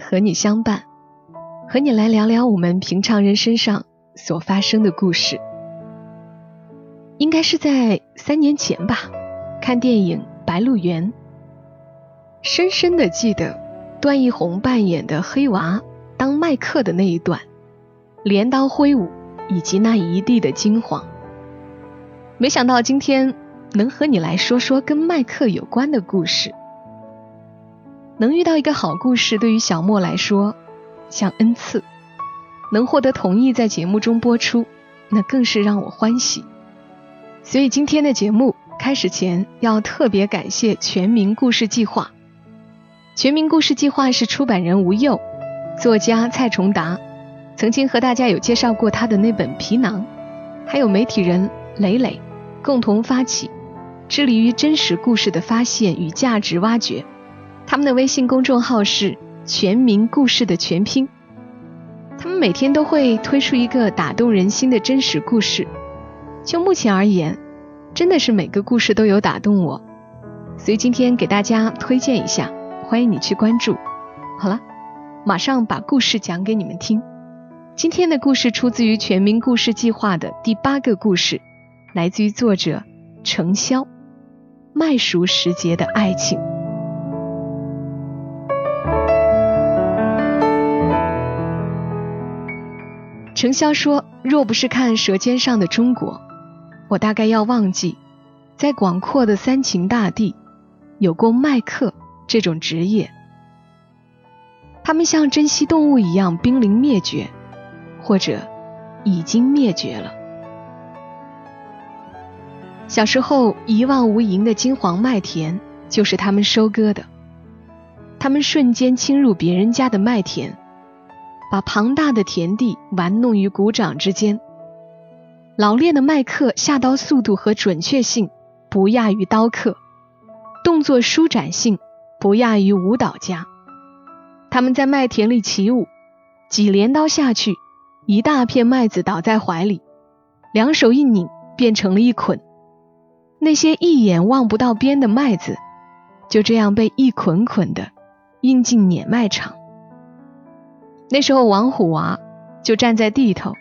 和你相伴，和你来聊聊我们平常人身上所发生的故事。应该是在三年前吧，看电影《白鹿原》，深深的记得段奕宏扮演的黑娃当麦克的那一段，镰刀挥舞以及那一地的惊慌。没想到今天能和你来说说跟麦克有关的故事。能遇到一个好故事，对于小莫来说像恩赐；能获得同意在节目中播出，那更是让我欢喜。所以今天的节目开始前，要特别感谢全民故事计划。全民故事计划是出版人吴佑，作家蔡崇达，曾经和大家有介绍过他的那本《皮囊》，还有媒体人磊磊。共同发起，致力于真实故事的发现与价值挖掘。他们的微信公众号是“全民故事”的全拼。他们每天都会推出一个打动人心的真实故事。就目前而言，真的是每个故事都有打动我。所以今天给大家推荐一下，欢迎你去关注。好了，马上把故事讲给你们听。今天的故事出自于全民故事计划的第八个故事。来自于作者程潇，麦熟时节的爱情。程潇说：“若不是看《舌尖上的中国》，我大概要忘记，在广阔的三秦大地，有过麦客这种职业。他们像珍稀动物一样濒临灭绝，或者已经灭绝了。”小时候一望无垠的金黄麦田就是他们收割的，他们瞬间侵入别人家的麦田，把庞大的田地玩弄于股掌之间。老练的麦克下刀速度和准确性不亚于刀客，动作舒展性不亚于舞蹈家。他们在麦田里起舞，几镰刀下去，一大片麦子倒在怀里，两手一拧，变成了一捆。那些一眼望不到边的麦子，就这样被一捆捆的运进碾麦场。那时候，王虎娃就站在地头，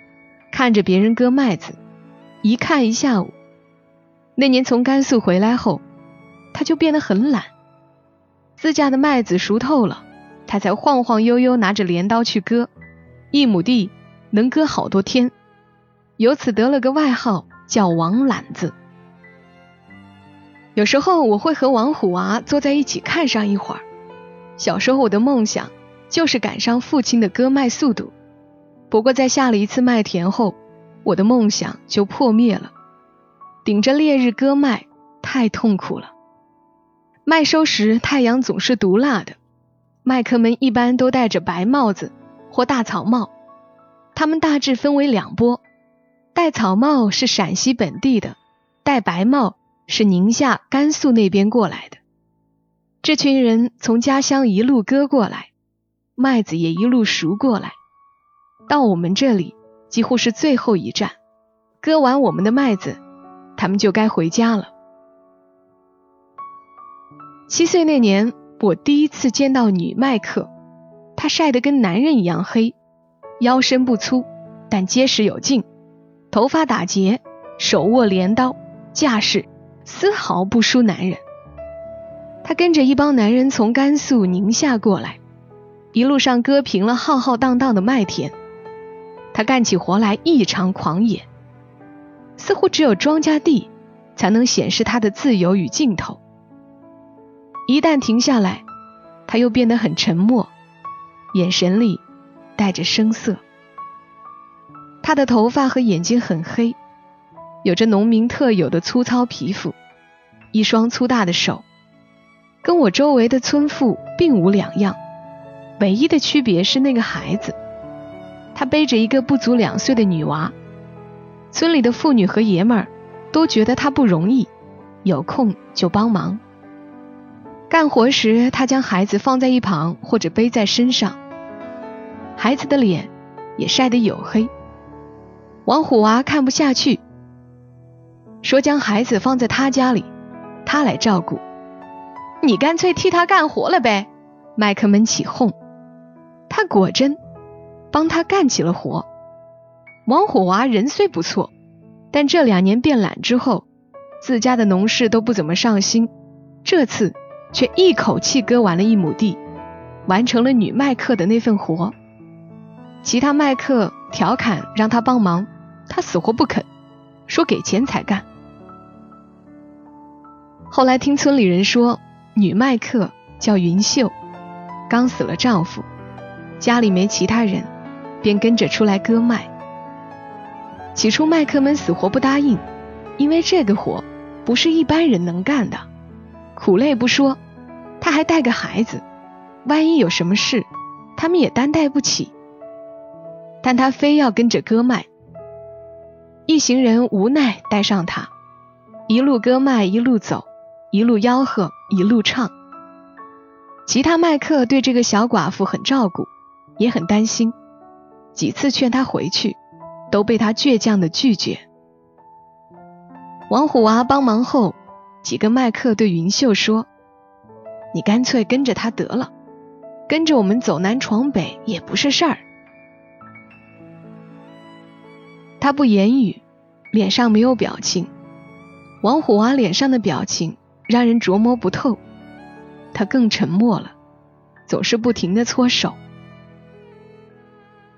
看着别人割麦子，一看一下午。那年从甘肃回来后，他就变得很懒。自家的麦子熟透了，他才晃晃悠悠拿着镰刀去割，一亩地能割好多天，由此得了个外号叫“王懒子”。有时候我会和王虎娃坐在一起看上一会儿。小时候我的梦想就是赶上父亲的割麦速度，不过在下了一次麦田后，我的梦想就破灭了。顶着烈日割麦太痛苦了。麦收时太阳总是毒辣的，麦客们一般都戴着白帽子或大草帽。他们大致分为两拨，戴草帽是陕西本地的，戴白帽。是宁夏、甘肃那边过来的，这群人从家乡一路割过来，麦子也一路熟过来，到我们这里几乎是最后一站，割完我们的麦子，他们就该回家了。七岁那年，我第一次见到女麦客，她晒得跟男人一样黑，腰身不粗，但结实有劲，头发打结，手握镰刀，架势。丝毫不输男人。他跟着一帮男人从甘肃、宁夏过来，一路上割平了浩浩荡荡的麦田。他干起活来异常狂野，似乎只有庄稼地才能显示他的自由与劲头。一旦停下来，他又变得很沉默，眼神里带着生涩。他的头发和眼睛很黑。有着农民特有的粗糙皮肤，一双粗大的手，跟我周围的村妇并无两样。唯一的区别是那个孩子，他背着一个不足两岁的女娃。村里的妇女和爷们儿都觉得他不容易，有空就帮忙。干活时，他将孩子放在一旁或者背在身上，孩子的脸也晒得黝黑。王虎娃看不下去，说将孩子放在他家里，他来照顾。你干脆替他干活了呗！麦克们起哄。他果真帮他干起了活。王虎娃人虽不错，但这两年变懒之后，自家的农事都不怎么上心。这次却一口气割完了一亩地，完成了女麦克的那份活。其他麦克调侃让他帮忙，他死活不肯，说给钱才干。后来听村里人说，女麦克叫云秀，刚死了丈夫。家里没其他人，便跟着出来割麦。起初麦克们死活不答应，因为这个活不是一般人能干的，苦累不说，他还带个孩子，万一有什么事，他们也担待不起。但他非要跟着割麦，一行人无奈带上他，一路割麦一路走，一路吆喝一路唱。其他麦克对这个小寡妇很照顾。也很担心，几次劝他回去，都被他倔强的拒绝。王虎娃帮忙后，几个麦克对云秀说：“你干脆跟着他得了，跟着我们走南闯北也不是事儿。”他不言语，脸上没有表情。王虎娃脸上的表情让人琢磨不透，他更沉默了，总是不停的搓手。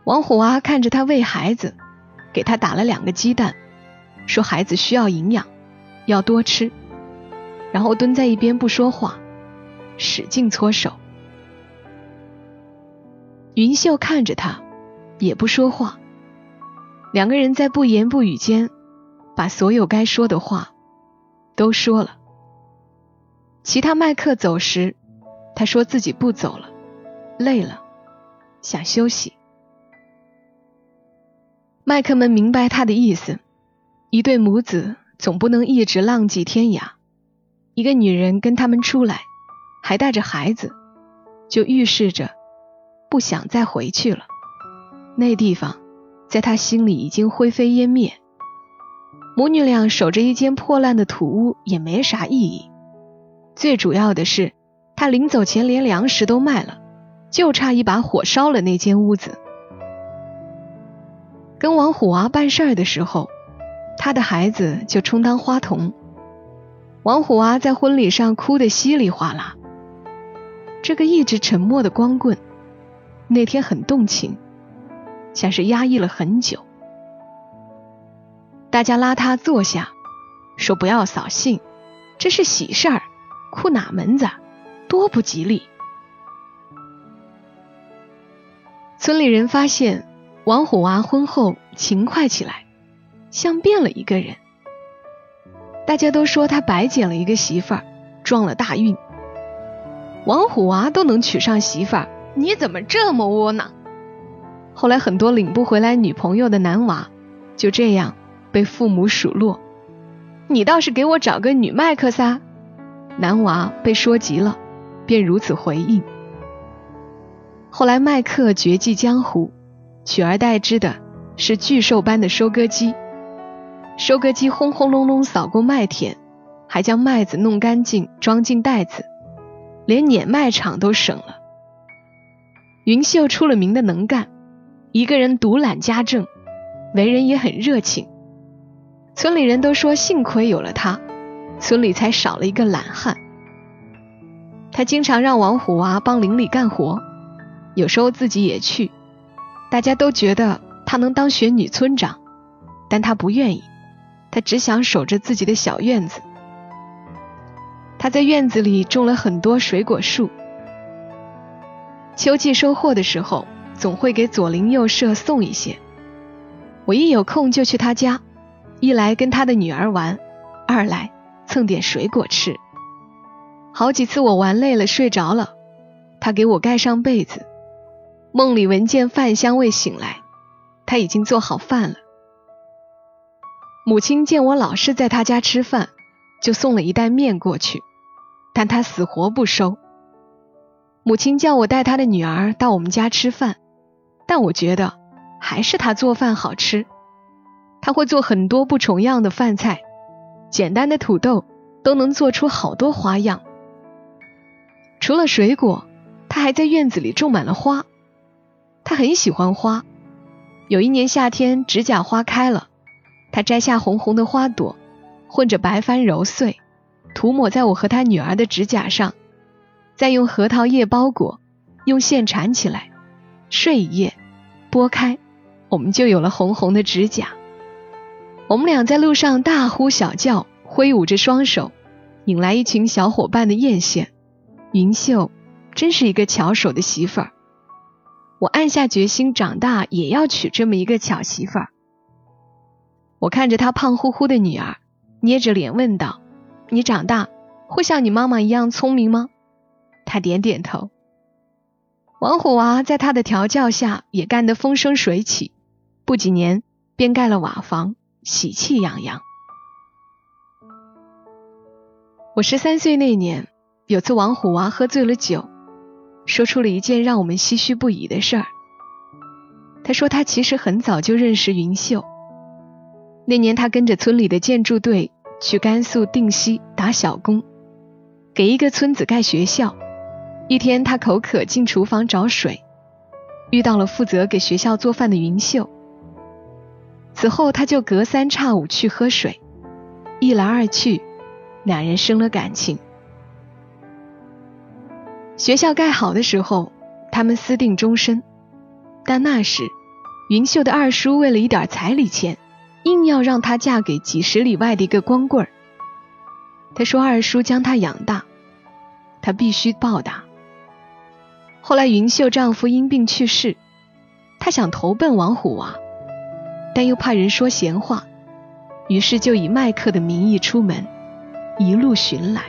王虎娃看着他喂孩子，给他打了两个鸡蛋，说孩子需要营养，要多吃，然后蹲在一边不说话，使劲搓手。云秀看着他，也不说话。两个人在不言不语间，把所有该说的话都说了。其他麦克走时，他说自己不走了，累了，想休息。麦克们明白他的意思，一对母子总不能一直浪迹天涯。一个女人跟他们出来，还带着孩子，就预示着不想再回去了。那地方在他心里已经灰飞烟灭。母女俩守着一间破烂的土屋也没啥意义。最主要的是，他临走前连粮食都卖了，就差一把火烧了那间屋子。跟王虎娃办事儿的时候，他的孩子就充当花童。王虎娃在婚礼上哭得稀里哗啦。这个一直沉默的光棍，那天很动情，像是压抑了很久。大家拉他坐下，说不要扫兴，这是喜事儿，哭哪门子，多不吉利。村里人发现。王虎娃婚后勤快起来，像变了一个人。大家都说他白捡了一个媳妇儿，撞了大运。王虎娃都能娶上媳妇儿，你怎么这么窝囊？后来很多领不回来女朋友的男娃，就这样被父母数落。你倒是给我找个女麦克撒。男娃被说急了，便如此回应。后来麦克绝迹江湖。取而代之的是巨兽般的收割机，收割机轰轰隆隆扫过麦田，还将麦子弄干净装进袋子，连碾麦场都省了。云秀出了名的能干，一个人独揽家政，为人也很热情。村里人都说幸亏有了他，村里才少了一个懒汉。他经常让王虎娃帮邻里干活，有时候自己也去。大家都觉得她能当选女村长，但她不愿意，她只想守着自己的小院子。她在院子里种了很多水果树，秋季收获的时候，总会给左邻右舍送一些。我一有空就去她家，一来跟她的女儿玩，二来蹭点水果吃。好几次我玩累了睡着了，她给我盖上被子，梦里闻见饭香味醒来，他已经做好饭了。母亲见我老是在他家吃饭，就送了一袋面过去，但他死活不收。母亲叫我带他的女儿到我们家吃饭，但我觉得还是他做饭好吃。他会做很多不重样的饭菜，简单的土豆都能做出好多花样。除了水果，他还在院子里种满了花。他很喜欢花。有一年夏天，指甲花开了，他摘下红红的花朵，混着白矾揉碎，涂抹在我和他女儿的指甲上，再用核桃叶包裹，用线缠起来，睡一夜，拨开，我们就有了红红的指甲。我们俩在路上大呼小叫，挥舞着双手，引来一群小伙伴的艳羡。云秀真是一个巧手的媳妇儿。我暗下决心，长大也要娶这么一个巧媳妇儿。我看着她胖乎乎的女儿，捏着脸问道：“你长大会像你妈妈一样聪明吗？”她点点头。王虎娃在他的调教下也干得风生水起，不几年便盖了瓦房。喜气洋洋。我十三岁那年，有次王虎娃喝醉了酒，说出了一件让我们唏嘘不已的事儿。他说他其实很早就认识云秀。那年他跟着村里的建筑队去甘肃定西打小工，给一个村子盖学校。一天他口渴进厨房找水，遇到了负责给学校做饭的云秀。此后，他就隔三差五去喝水，一来二去，两人生了感情。学校盖好的时候，他们私定终身，但那时，云秀的二叔为了一点彩礼钱，硬要让她嫁给几十里外的一个光棍儿。他说二叔将她养大，他必须报答。后来云秀丈夫因病去世，她想投奔王虎娃。但又怕人说闲话，于是就以卖客的名义出门，一路寻来。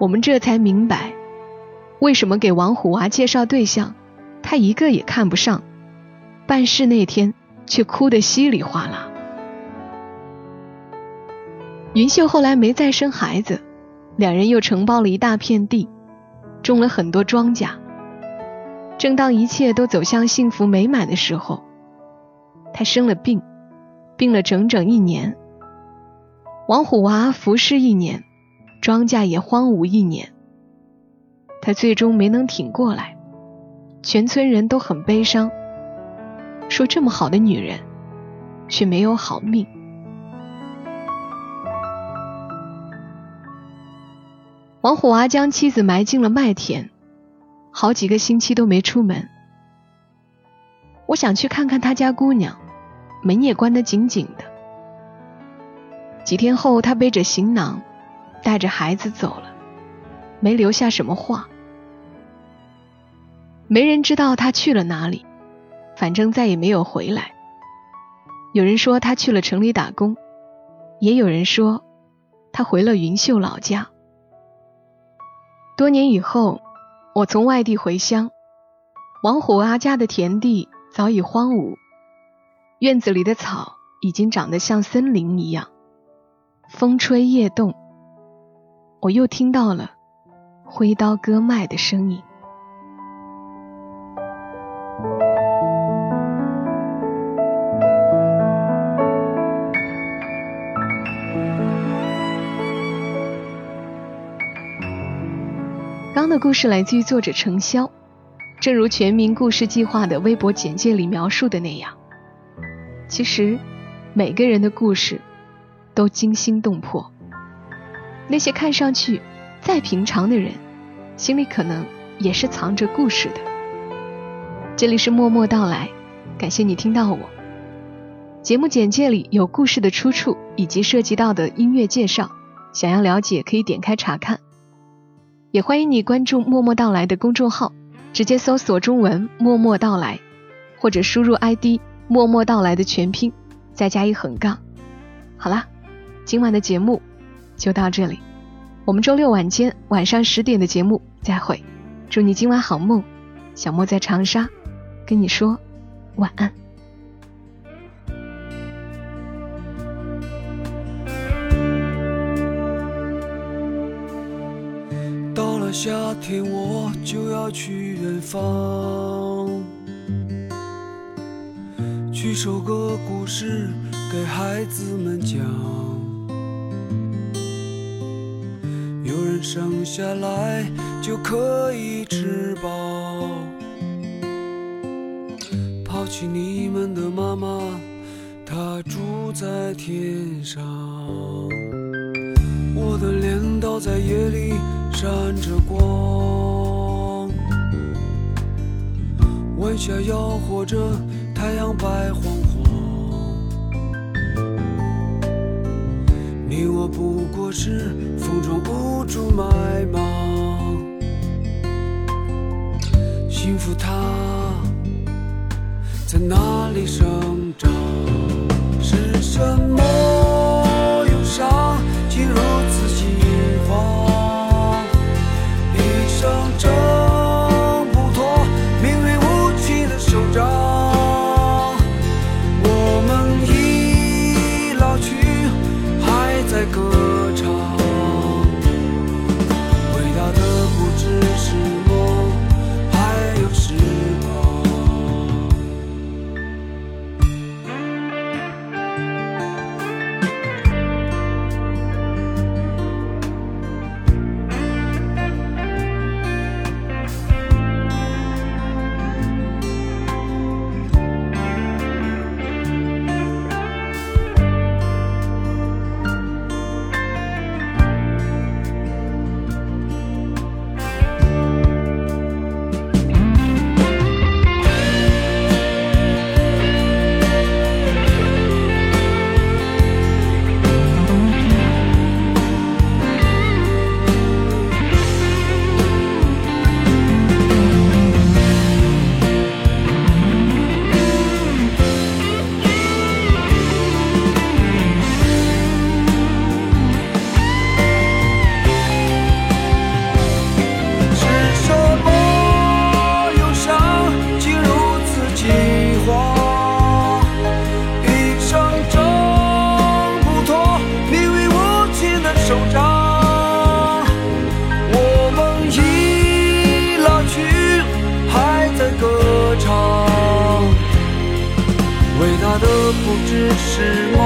我们这才明白，为什么给王虎娃介绍对象，他一个也看不上，办事那天却哭得稀里哗啦。云秀后来没再生孩子，两人又承包了一大片地，种了很多庄稼。正当一切都走向幸福美满的时候，他生了病，病了整整一年。王虎娃服侍一年，庄稼也荒芜一年。他最终没能挺过来，全村人都很悲伤，说这么好的女人，却没有好命。王虎娃将妻子埋进了麦田，好几个星期都没出门。我想去看看他家姑娘，门也关得紧紧的。几天后，他背着行囊，带着孩子走了，没留下什么话。没人知道他去了哪里，反正再也没有回来。有人说他去了城里打工，也有人说他回了云秀老家。多年以后，我从外地回乡，王虎阿家的田地。早已荒芜，院子里的草已经长得像森林一样。风吹叶动，我又听到了挥刀割脉的声音。刚的故事来自于作者程潇。正如全民故事计划的微博简介里描述的那样，其实每个人的故事都惊心动魄。那些看上去再平常的人，心里可能也是藏着故事的。这里是默默到来，感谢你听到我。节目简介里有故事的出处以及涉及到的音乐介绍，想要了解可以点开查看。也欢迎你关注默默到来的公众号。直接搜索中文“默默到来”，或者输入 ID“ 默默到来”的全拼，再加一横杠。好啦，今晚的节目就到这里，我们周六晚间晚上十点的节目再会。祝你今晚好梦，小莫在长沙，跟你说晚安。到了夏天，我就要去远方，去收割故事给孩子们讲。生下来就可以吃饱，抛弃你们的妈妈，她住在天上。我的镰刀在夜里闪着光，晚霞吆喝着，太阳白晃。你我不过是风中无助埋芒，幸福它在哪里生长？是什么是